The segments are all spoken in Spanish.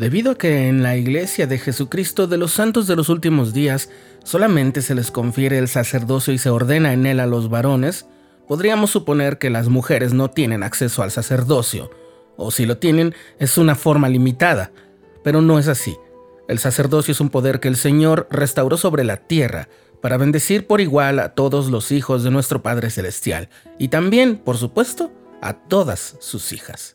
Debido a que en la Iglesia de Jesucristo de los Santos de los Últimos Días solamente se les confiere el sacerdocio y se ordena en él a los varones, podríamos suponer que las mujeres no tienen acceso al sacerdocio, o si lo tienen es una forma limitada, pero no es así. El sacerdocio es un poder que el Señor restauró sobre la tierra para bendecir por igual a todos los hijos de nuestro Padre Celestial, y también, por supuesto, a todas sus hijas.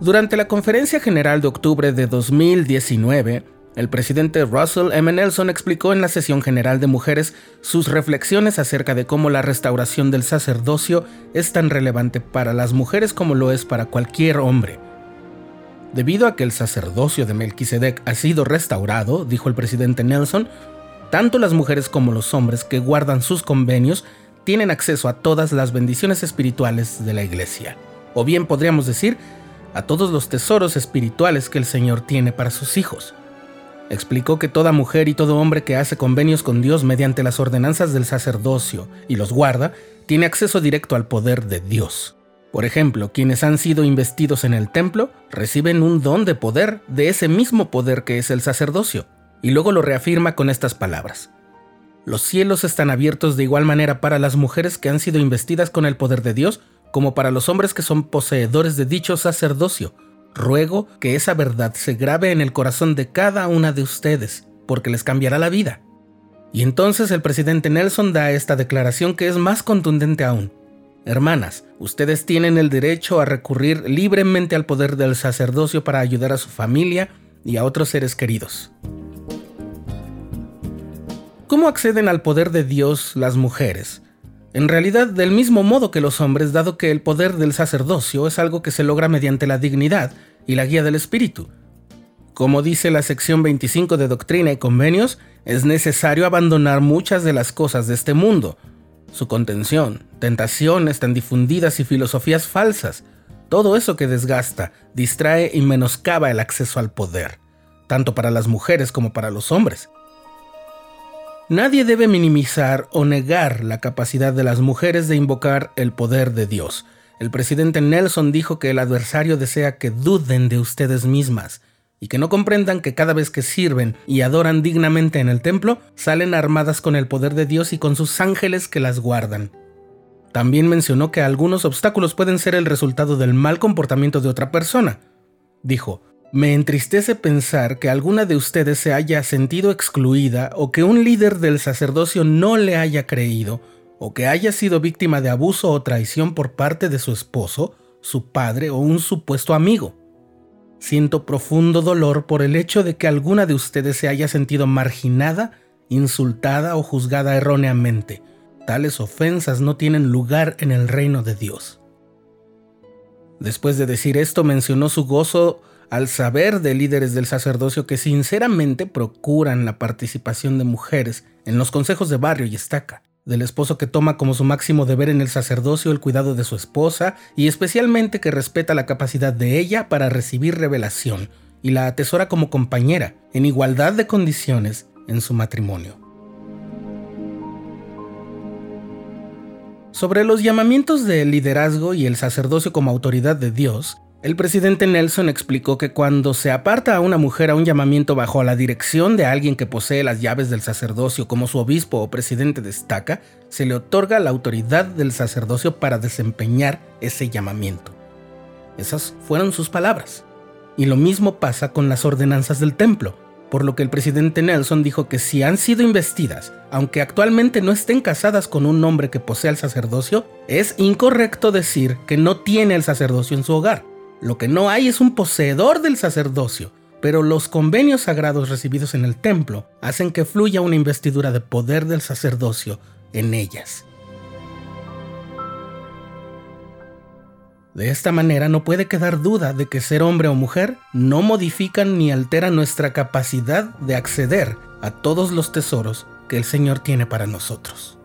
Durante la Conferencia General de octubre de 2019, el presidente Russell M. Nelson explicó en la sesión general de mujeres sus reflexiones acerca de cómo la restauración del sacerdocio es tan relevante para las mujeres como lo es para cualquier hombre. Debido a que el sacerdocio de Melquisedec ha sido restaurado, dijo el presidente Nelson, tanto las mujeres como los hombres que guardan sus convenios tienen acceso a todas las bendiciones espirituales de la iglesia. O bien podríamos decir a todos los tesoros espirituales que el Señor tiene para sus hijos. Explicó que toda mujer y todo hombre que hace convenios con Dios mediante las ordenanzas del sacerdocio y los guarda, tiene acceso directo al poder de Dios. Por ejemplo, quienes han sido investidos en el templo reciben un don de poder de ese mismo poder que es el sacerdocio, y luego lo reafirma con estas palabras. Los cielos están abiertos de igual manera para las mujeres que han sido investidas con el poder de Dios como para los hombres que son poseedores de dicho sacerdocio. Ruego que esa verdad se grabe en el corazón de cada una de ustedes, porque les cambiará la vida. Y entonces el presidente Nelson da esta declaración que es más contundente aún. Hermanas, ustedes tienen el derecho a recurrir libremente al poder del sacerdocio para ayudar a su familia y a otros seres queridos. ¿Cómo acceden al poder de Dios las mujeres? En realidad, del mismo modo que los hombres, dado que el poder del sacerdocio es algo que se logra mediante la dignidad y la guía del espíritu. Como dice la sección 25 de Doctrina y Convenios, es necesario abandonar muchas de las cosas de este mundo, su contención, tentaciones tan difundidas y filosofías falsas, todo eso que desgasta, distrae y menoscaba el acceso al poder, tanto para las mujeres como para los hombres. Nadie debe minimizar o negar la capacidad de las mujeres de invocar el poder de Dios. El presidente Nelson dijo que el adversario desea que duden de ustedes mismas y que no comprendan que cada vez que sirven y adoran dignamente en el templo, salen armadas con el poder de Dios y con sus ángeles que las guardan. También mencionó que algunos obstáculos pueden ser el resultado del mal comportamiento de otra persona. Dijo, me entristece pensar que alguna de ustedes se haya sentido excluida o que un líder del sacerdocio no le haya creído o que haya sido víctima de abuso o traición por parte de su esposo, su padre o un supuesto amigo. Siento profundo dolor por el hecho de que alguna de ustedes se haya sentido marginada, insultada o juzgada erróneamente. Tales ofensas no tienen lugar en el reino de Dios. Después de decir esto mencionó su gozo al saber de líderes del sacerdocio que sinceramente procuran la participación de mujeres en los consejos de barrio y estaca, del esposo que toma como su máximo deber en el sacerdocio el cuidado de su esposa y especialmente que respeta la capacidad de ella para recibir revelación y la atesora como compañera en igualdad de condiciones en su matrimonio. Sobre los llamamientos de liderazgo y el sacerdocio como autoridad de Dios, el presidente Nelson explicó que cuando se aparta a una mujer a un llamamiento bajo la dirección de alguien que posee las llaves del sacerdocio como su obispo o presidente destaca, se le otorga la autoridad del sacerdocio para desempeñar ese llamamiento. Esas fueron sus palabras. Y lo mismo pasa con las ordenanzas del templo, por lo que el presidente Nelson dijo que si han sido investidas, aunque actualmente no estén casadas con un hombre que posea el sacerdocio, es incorrecto decir que no tiene el sacerdocio en su hogar lo que no hay es un poseedor del sacerdocio, pero los convenios sagrados recibidos en el templo hacen que fluya una investidura de poder del sacerdocio en ellas. De esta manera no puede quedar duda de que ser hombre o mujer no modifican ni alteran nuestra capacidad de acceder a todos los tesoros que el Señor tiene para nosotros.